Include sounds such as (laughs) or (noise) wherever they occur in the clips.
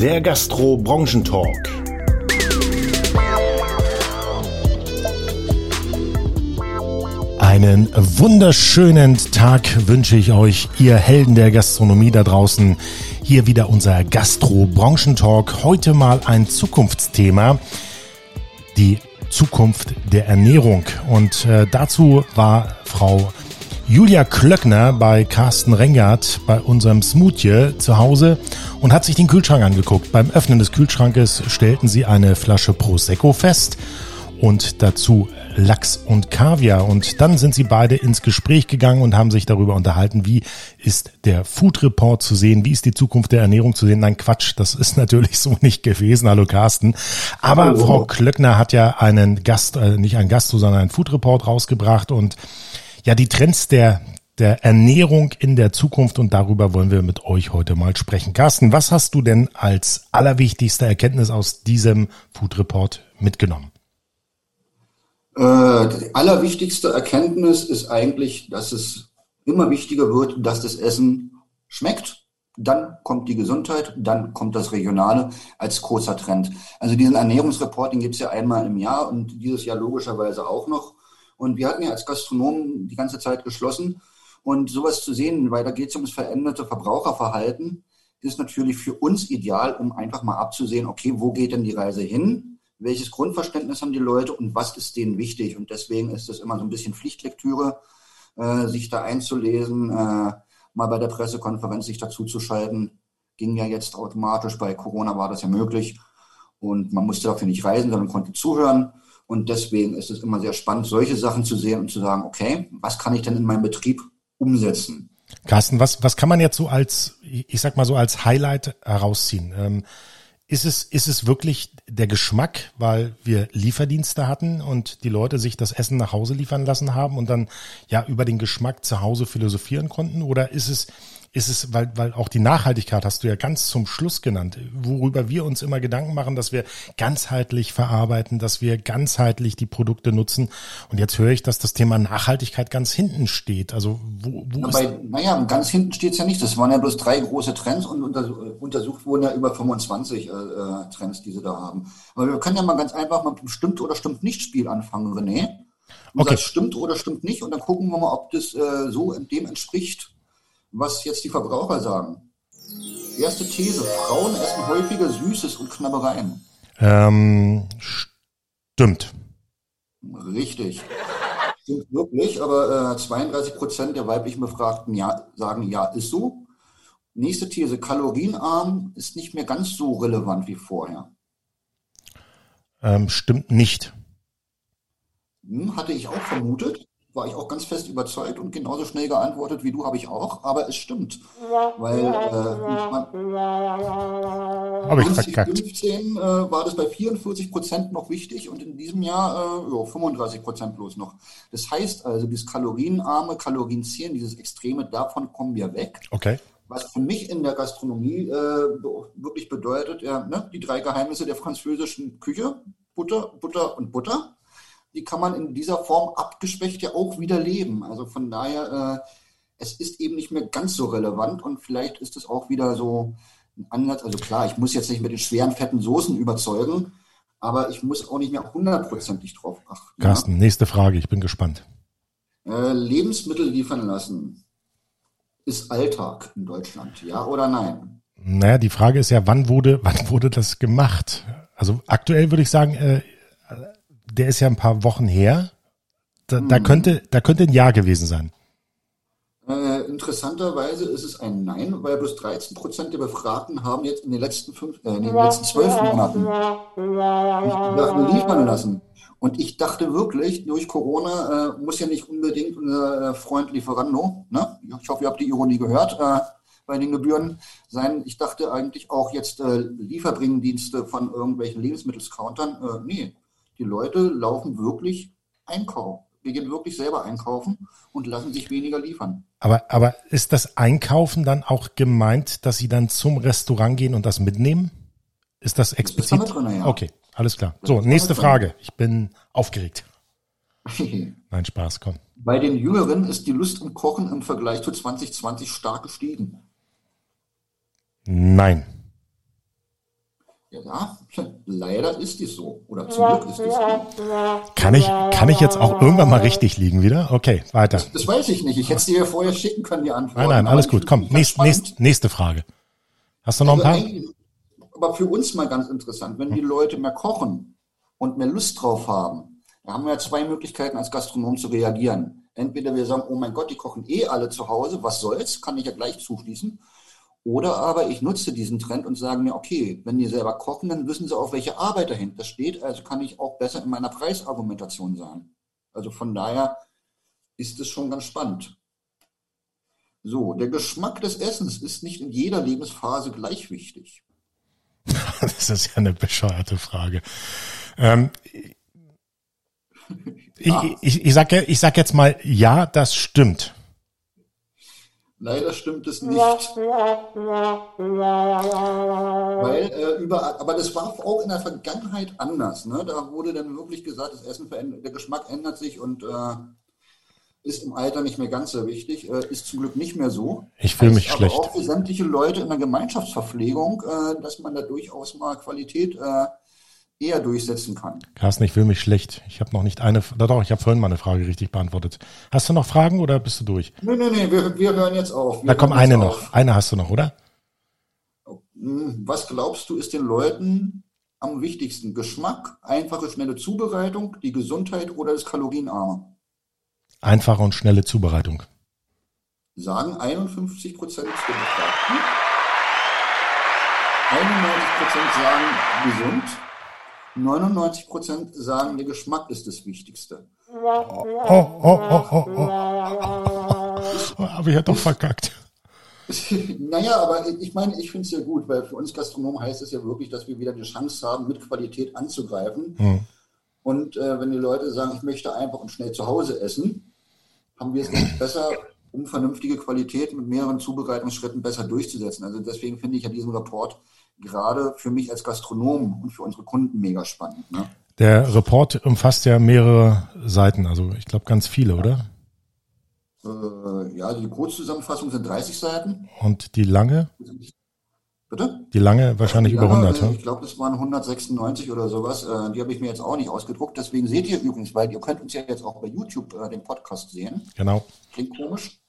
der Gastro-Branchentalk. Einen wunderschönen Tag wünsche ich euch, ihr Helden der Gastronomie da draußen. Hier wieder unser Gastro-Branchentalk. Heute mal ein Zukunftsthema. Die Zukunft der Ernährung. Und äh, dazu war Frau Julia Klöckner bei Carsten Rengert bei unserem Smoothie zu Hause und hat sich den Kühlschrank angeguckt. Beim Öffnen des Kühlschrankes stellten sie eine Flasche Prosecco fest und dazu Lachs und Kaviar. Und dann sind sie beide ins Gespräch gegangen und haben sich darüber unterhalten, wie ist der Food Report zu sehen, wie ist die Zukunft der Ernährung zu sehen. Nein, Quatsch, das ist natürlich so nicht gewesen. Hallo Carsten. Aber Hallo. Frau Klöckner hat ja einen Gast, äh, nicht einen Gast, sondern einen Food Report rausgebracht und ja, die Trends der, der Ernährung in der Zukunft und darüber wollen wir mit euch heute mal sprechen. Carsten, was hast du denn als allerwichtigste Erkenntnis aus diesem Food Report mitgenommen? Äh, die allerwichtigste Erkenntnis ist eigentlich, dass es immer wichtiger wird, dass das Essen schmeckt. Dann kommt die Gesundheit, dann kommt das Regionale als großer Trend. Also diesen Ernährungsreporting gibt es ja einmal im Jahr und dieses Jahr logischerweise auch noch. Und wir hatten ja als Gastronomen die ganze Zeit geschlossen. Und sowas zu sehen, weil da geht es ums veränderte Verbraucherverhalten, ist natürlich für uns ideal, um einfach mal abzusehen, okay, wo geht denn die Reise hin? Welches Grundverständnis haben die Leute und was ist denen wichtig? Und deswegen ist es immer so ein bisschen Pflichtlektüre, äh, sich da einzulesen, äh, mal bei der Pressekonferenz sich dazu zu schalten. Ging ja jetzt automatisch, bei Corona war das ja möglich. Und man musste dafür nicht reisen, sondern konnte zuhören. Und deswegen ist es immer sehr spannend, solche Sachen zu sehen und zu sagen, okay, was kann ich denn in meinem Betrieb umsetzen? Carsten, was, was kann man jetzt so als, ich sag mal so als Highlight herausziehen? Ähm, ist es, ist es wirklich der Geschmack, weil wir Lieferdienste hatten und die Leute sich das Essen nach Hause liefern lassen haben und dann ja über den Geschmack zu Hause philosophieren konnten? Oder ist es, ist es, weil, weil auch die Nachhaltigkeit hast du ja ganz zum Schluss genannt, worüber wir uns immer Gedanken machen, dass wir ganzheitlich verarbeiten, dass wir ganzheitlich die Produkte nutzen. Und jetzt höre ich, dass das Thema Nachhaltigkeit ganz hinten steht. Also wo, wo Na, bei, naja, ganz hinten steht es ja nicht. Das waren ja bloß drei große Trends und untersucht wurden ja über 25 äh, äh, Trends, die sie da haben. Aber wir können ja mal ganz einfach mit dem Stimmt oder Stimmt nicht Spiel anfangen, René. Du okay. sagst, stimmt oder stimmt nicht und dann gucken wir mal, ob das äh, so dem entspricht, was jetzt die Verbraucher sagen. Erste These, Frauen essen häufiger Süßes und Knabbereien. Ähm, stimmt. Richtig. Stimmt wirklich, aber äh, 32 Prozent der weiblichen Befragten ja, sagen, ja, ist so. Nächste These, kalorienarm ist nicht mehr ganz so relevant wie vorher. Ähm, stimmt nicht. Hm, hatte ich auch vermutet war ich auch ganz fest überzeugt und genauso schnell geantwortet wie du habe ich auch, aber es stimmt. Weil äh, verkackt. 2015 äh, war das bei 44 Prozent noch wichtig und in diesem Jahr äh, ja, 35 Prozent bloß noch. Das heißt also, dieses kalorienarme, kalorienzählen, dieses Extreme, davon kommen wir weg. Okay. Was für mich in der Gastronomie äh, wirklich bedeutet, ja, ne, die drei Geheimnisse der französischen Küche, Butter, Butter und Butter die kann man in dieser Form abgeschwächt ja auch wieder leben. Also von daher, äh, es ist eben nicht mehr ganz so relevant und vielleicht ist es auch wieder so ein Ansatz. Also klar, ich muss jetzt nicht mit den schweren, fetten Soßen überzeugen, aber ich muss auch nicht mehr hundertprozentig drauf achten. Carsten, ja? nächste Frage, ich bin gespannt. Äh, Lebensmittel liefern lassen ist Alltag in Deutschland, ja oder nein? Naja, die Frage ist ja, wann wurde, (laughs) wann wurde das gemacht? Also aktuell würde ich sagen, äh, der ist ja ein paar Wochen her. Da, hm. da könnte, da könnte ein Ja gewesen sein. Äh, interessanterweise ist es ein Nein, weil bloß 13 Prozent der Befragten haben jetzt in den letzten fünf, äh, in den letzten zwölf Monaten Sachen liefern lassen. Und ich dachte wirklich, durch Corona äh, muss ja nicht unbedingt unser Freund Lieferando, ne? ich hoffe, ihr habt die Ironie gehört, äh, bei den Gebühren sein. Ich dachte eigentlich auch jetzt äh, Lieferbringendienste von irgendwelchen Lebensmittelscountern. Äh, nee, die Leute laufen wirklich einkaufen. Wir gehen wirklich selber einkaufen und lassen sich weniger liefern. Aber, aber ist das Einkaufen dann auch gemeint, dass Sie dann zum Restaurant gehen und das mitnehmen? Ist das explizit? Das drin, ja. Okay, alles klar. So, nächste Frage. Ich bin aufgeregt. (laughs) Nein, Spaß, komm. Bei den Jüngeren ist die Lust am Kochen im Vergleich zu 2020 stark gestiegen. Nein. Ja, leider ist es so. Oder zum Glück ist es so. Kann ich, kann ich jetzt auch irgendwann mal richtig liegen wieder? Okay, weiter. Das, das weiß ich nicht. Ich hätte es dir ja vorher schicken können, die Antwort. Nein, nein, alles gut. Komm, nächst, nächst, nächste Frage. Hast du noch ein also paar? Aber für uns mal ganz interessant, wenn die Leute mehr kochen und mehr Lust drauf haben, da haben wir ja zwei Möglichkeiten als Gastronom zu reagieren. Entweder wir sagen, oh mein Gott, die kochen eh alle zu Hause, was soll's, kann ich ja gleich zuschließen. Oder aber ich nutze diesen Trend und sage mir, okay, wenn die selber kochen, dann wissen sie auch, welche Arbeit dahinter steht. Also kann ich auch besser in meiner Preisargumentation sein. Also von daher ist es schon ganz spannend. So, der Geschmack des Essens ist nicht in jeder Lebensphase gleich wichtig. (laughs) Das ist ja eine bescheuerte Frage. Ähm, (laughs) ja. ich, ich, ich, sag, ich sag jetzt mal, ja, das stimmt. Leider stimmt es nicht. Weil äh, überall, aber das war auch in der Vergangenheit anders. Ne? Da wurde dann wirklich gesagt, das Essen verändert, der Geschmack ändert sich und äh, ist im Alter nicht mehr ganz so wichtig. Äh, ist zum Glück nicht mehr so. Ich fühle mich schlecht. Auch für sämtliche Leute in der Gemeinschaftsverpflegung, äh, dass man da durchaus mal Qualität äh, eher durchsetzen kann. Carsten, ich fühle mich schlecht. Ich habe noch nicht eine, doch, ich habe vorhin mal eine Frage richtig beantwortet. Hast du noch Fragen oder bist du durch? Nee, nee, nee, wir, wir hören jetzt auf. Wir Na komm, eine noch. Auf. Eine hast du noch, oder? Hm, was glaubst du, ist den Leuten am wichtigsten? Geschmack, einfache, schnelle Zubereitung, die Gesundheit oder das Kalorienarme? Einfache und schnelle Zubereitung. Sagen 51 Prozent der Befragten. 91 Prozent sagen gesund, 99 Prozent sagen, der Geschmack ist das Wichtigste. (laughs) Oh, oh, oh. Aber ich hat doch verkackt. (laughs) naja, aber ich meine, ich finde es ja gut, weil für uns Gastronomen heißt es ja wirklich, dass wir wieder die Chance haben, mit Qualität anzugreifen. Hm. Und äh, wenn die Leute sagen, ich möchte einfach und schnell zu Hause essen, haben wir es besser, um vernünftige Qualität mit mehreren Zubereitungsschritten besser durchzusetzen. Also deswegen finde ich ja diesen Rapport gerade für mich als Gastronom und für unsere Kunden mega spannend. Ne? Der Report umfasst ja mehrere Seiten, also ich glaube ganz viele, oder? Äh, ja, also die Kurzzusammenfassung sind 30 Seiten. Und die lange? Bitte? Die lange wahrscheinlich ja, über 100. Äh, ich glaube, das waren 196 oder sowas. Äh, die habe ich mir jetzt auch nicht ausgedruckt. Deswegen seht ihr übrigens, weil ihr könnt uns ja jetzt auch bei YouTube den Podcast sehen. Genau. Klingt komisch.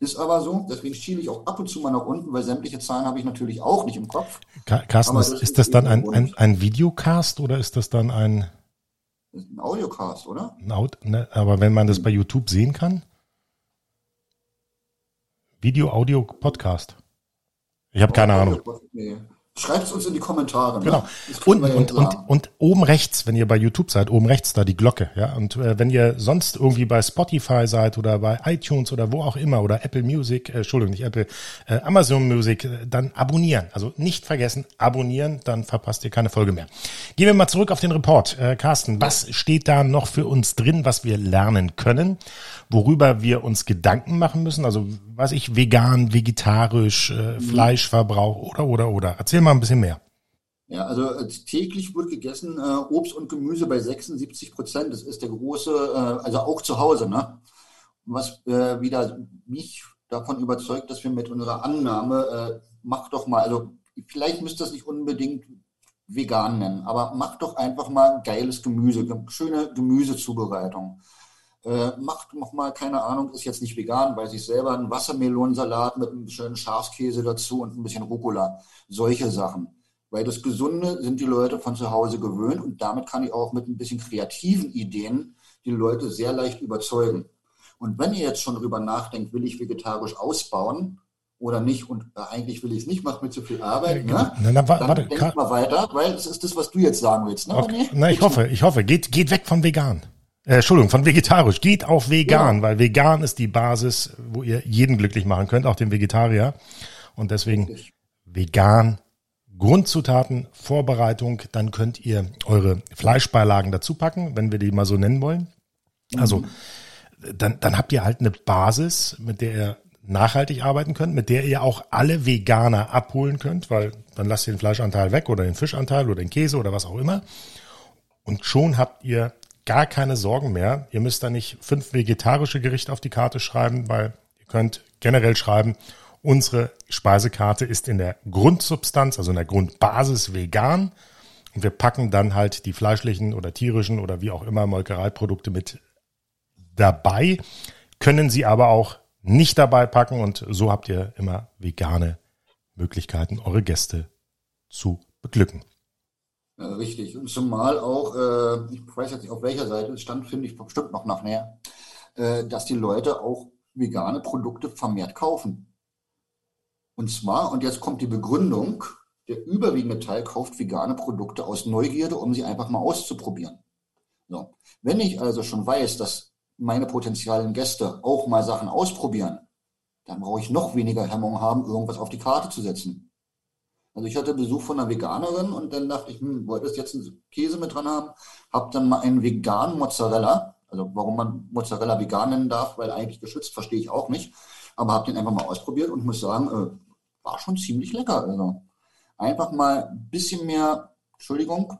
Ist aber so, deswegen schiele ich auch ab und zu mal nach unten, weil sämtliche Zahlen habe ich natürlich auch nicht im Kopf. Carsten, ist, das, ist das dann ein, ein, ein Videocast oder ist das dann ein... Das ist ein Audiocast, oder? Ein Aud ne, aber wenn man das bei YouTube sehen kann? Video, Audio, Podcast. Ich habe keine Ahnung. Nee. Schreibt es uns in die Kommentare. Ne? Genau. Und, und, und, und oben rechts, wenn ihr bei YouTube seid, oben rechts da die Glocke. Ja. Und äh, wenn ihr sonst irgendwie bei Spotify seid oder bei iTunes oder wo auch immer oder Apple Music, äh, Entschuldigung, nicht Apple, äh, Amazon Music, äh, dann abonnieren. Also nicht vergessen, abonnieren, dann verpasst ihr keine Folge mehr. Gehen wir mal zurück auf den Report. Äh, Carsten, was steht da noch für uns drin, was wir lernen können? Worüber wir uns Gedanken machen müssen? Also, weiß ich, vegan, vegetarisch, äh, Fleischverbrauch oder, oder, oder. Erzähl mal mal ein bisschen mehr. Ja, also äh, täglich wird gegessen äh, Obst und Gemüse bei 76 Prozent. Das ist der große, äh, also auch zu Hause, ne? Was äh, wieder mich davon überzeugt, dass wir mit unserer Annahme, äh, mach doch mal, also vielleicht müsst ihr das nicht unbedingt vegan nennen, aber mach doch einfach mal geiles Gemüse, schöne Gemüsezubereitung. Äh, macht noch mal, keine Ahnung, ist jetzt nicht vegan, weiß ich selber, einen Wassermelonensalat mit einem schönen Schafskäse dazu und ein bisschen Rucola. Solche Sachen. Weil das Gesunde sind die Leute von zu Hause gewöhnt und damit kann ich auch mit ein bisschen kreativen Ideen die Leute sehr leicht überzeugen. Und wenn ihr jetzt schon drüber nachdenkt, will ich vegetarisch ausbauen oder nicht und äh, eigentlich will ich es nicht, macht mir zu viel Arbeit, ne? Na, na, dann warte, denk mal weiter, weil es ist das, was du jetzt sagen willst. Ne? Okay. Na, ich hoffe, ich hoffe, geht, geht weg von vegan. Äh, Entschuldigung, von vegetarisch. Geht auf vegan, ja. weil vegan ist die Basis, wo ihr jeden glücklich machen könnt, auch den Vegetarier. Und deswegen Richtig. vegan, Grundzutaten, Vorbereitung, dann könnt ihr eure Fleischbeilagen dazu packen, wenn wir die mal so nennen wollen. Also, dann, dann habt ihr halt eine Basis, mit der ihr nachhaltig arbeiten könnt, mit der ihr auch alle Veganer abholen könnt, weil dann lasst ihr den Fleischanteil weg oder den Fischanteil oder den Käse oder was auch immer. Und schon habt ihr gar keine Sorgen mehr. Ihr müsst da nicht fünf vegetarische Gerichte auf die Karte schreiben, weil ihr könnt generell schreiben, Unsere Speisekarte ist in der Grundsubstanz, also in der Grundbasis vegan. Und wir packen dann halt die fleischlichen oder tierischen oder wie auch immer Molkereiprodukte mit dabei, können sie aber auch nicht dabei packen und so habt ihr immer vegane Möglichkeiten, eure Gäste zu beglücken. Richtig. Und zumal auch, äh, ich weiß jetzt nicht, auf welcher Seite es stand, finde ich bestimmt noch nachher, äh, dass die Leute auch vegane Produkte vermehrt kaufen. Und zwar, und jetzt kommt die Begründung, der überwiegende Teil kauft vegane Produkte aus Neugierde, um sie einfach mal auszuprobieren. So. Wenn ich also schon weiß, dass meine potenziellen Gäste auch mal Sachen ausprobieren, dann brauche ich noch weniger Hemmung haben, irgendwas auf die Karte zu setzen. Also ich hatte Besuch von einer Veganerin und dann dachte ich, hm, wolltest jetzt einen Käse mit dran haben, habe dann mal einen veganen Mozzarella, also warum man Mozzarella vegan nennen darf, weil eigentlich geschützt, verstehe ich auch nicht, aber habe den einfach mal ausprobiert und muss sagen, äh, war schon ziemlich lecker. Also einfach mal ein bisschen mehr, Entschuldigung,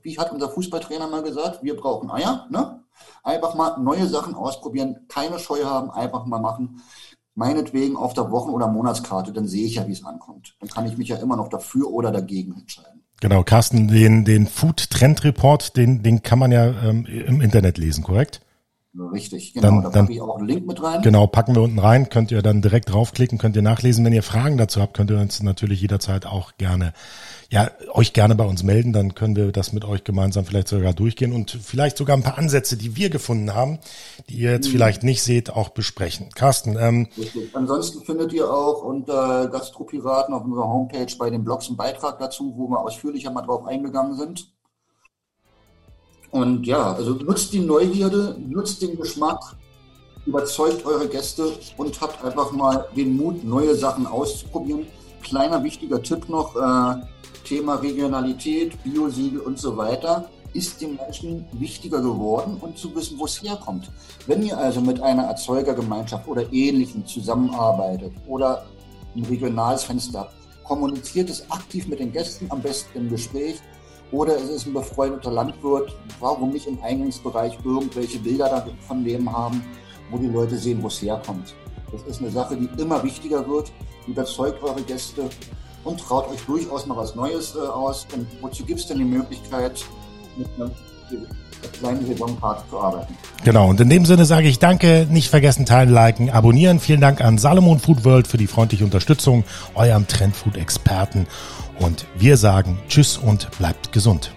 wie hat unser Fußballtrainer mal gesagt, wir brauchen Eier, ne? Einfach mal neue Sachen ausprobieren, keine Scheu haben, einfach mal machen meinetwegen auf der Wochen- oder Monatskarte, dann sehe ich ja, wie es ankommt. Dann kann ich mich ja immer noch dafür oder dagegen entscheiden. Genau, Carsten, den, den Food Trend Report, den, den kann man ja ähm, im Internet lesen, korrekt? Richtig, genau. Dann, da packe ich auch einen Link mit rein. Genau, packen wir unten rein, könnt ihr dann direkt draufklicken, könnt ihr nachlesen. Wenn ihr Fragen dazu habt, könnt ihr uns natürlich jederzeit auch gerne ja, euch gerne bei uns melden, dann können wir das mit euch gemeinsam vielleicht sogar durchgehen und vielleicht sogar ein paar Ansätze, die wir gefunden haben, die ihr jetzt mhm. vielleicht nicht seht, auch besprechen. Carsten. Ähm, Ansonsten findet ihr auch unter Gastropiraten auf unserer Homepage bei den Blogs einen Beitrag dazu, wo wir ausführlicher mal drauf eingegangen sind. Und ja, also nutzt die Neugierde, nutzt den Geschmack, überzeugt eure Gäste und habt einfach mal den Mut, neue Sachen auszuprobieren. Kleiner wichtiger Tipp noch, äh, Thema Regionalität, Biosiegel und so weiter ist den Menschen wichtiger geworden und zu wissen, wo es herkommt. Wenn ihr also mit einer Erzeugergemeinschaft oder Ähnlichem zusammenarbeitet oder ein regionales Fenster habt, kommuniziert es aktiv mit den Gästen, am besten im Gespräch. Oder es ist ein befreundeter Landwirt, warum nicht im Eingangsbereich irgendwelche Bilder von dem haben, wo die Leute sehen, wo es herkommt. Das ist eine Sache, die immer wichtiger wird. Überzeugt eure Gäste und traut euch durchaus mal was Neues äh, aus. Und wozu gibt es denn die Möglichkeit, mit einer kleinen Saisonkarte zu arbeiten? Genau, und in dem Sinne sage ich danke, nicht vergessen teilen, liken, abonnieren. Vielen Dank an Salomon Food World für die freundliche Unterstützung, eurem Trendfood-Experten. Und wir sagen Tschüss und bleibt gesund.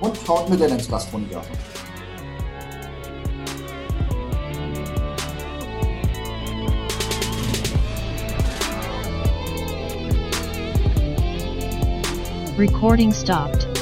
Und schaut mir denn ins Gastronomium. Recording stopped.